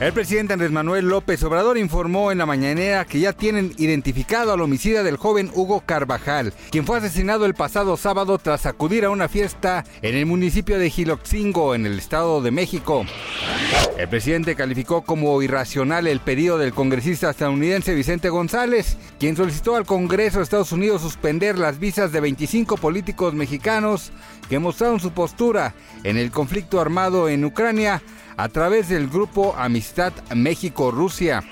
El presidente Andrés Manuel López Obrador informó en la mañanera que ya tienen identificado al homicida del joven Hugo Carvajal, quien fue asesinado el pasado sábado tras acudir a una fiesta en el municipio de Giloxingo, en el Estado de México. El presidente calificó como irracional el pedido del congresista estadounidense Vicente González, quien solicitó al Congreso de Estados Unidos suspender las visas de 25 políticos mexicanos que mostraron su postura en el conflicto armado en Ucrania a través del grupo Amistad México-Rusia.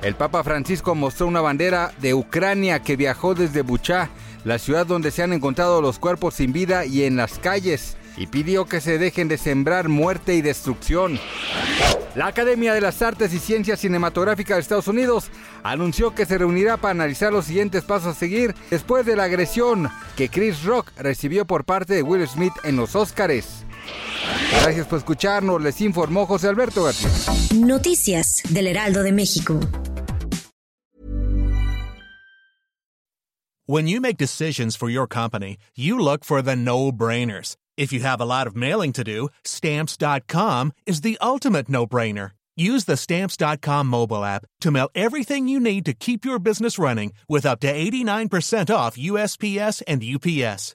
El Papa Francisco mostró una bandera de Ucrania que viajó desde Buchá, la ciudad donde se han encontrado los cuerpos sin vida y en las calles, y pidió que se dejen de sembrar muerte y destrucción. La Academia de las Artes y Ciencias Cinematográficas de Estados Unidos anunció que se reunirá para analizar los siguientes pasos a seguir después de la agresión que Chris Rock recibió por parte de Will Smith en los Óscares. Gracias por escucharnos, les informó José Alberto García. Noticias del Heraldo de México. When you make decisions for your company, you look for the no-brainers. If you have a lot of mailing to do, stamps.com is the ultimate no-brainer. Use the stamps.com mobile app to mail everything you need to keep your business running with up to 89% off USPS and UPS.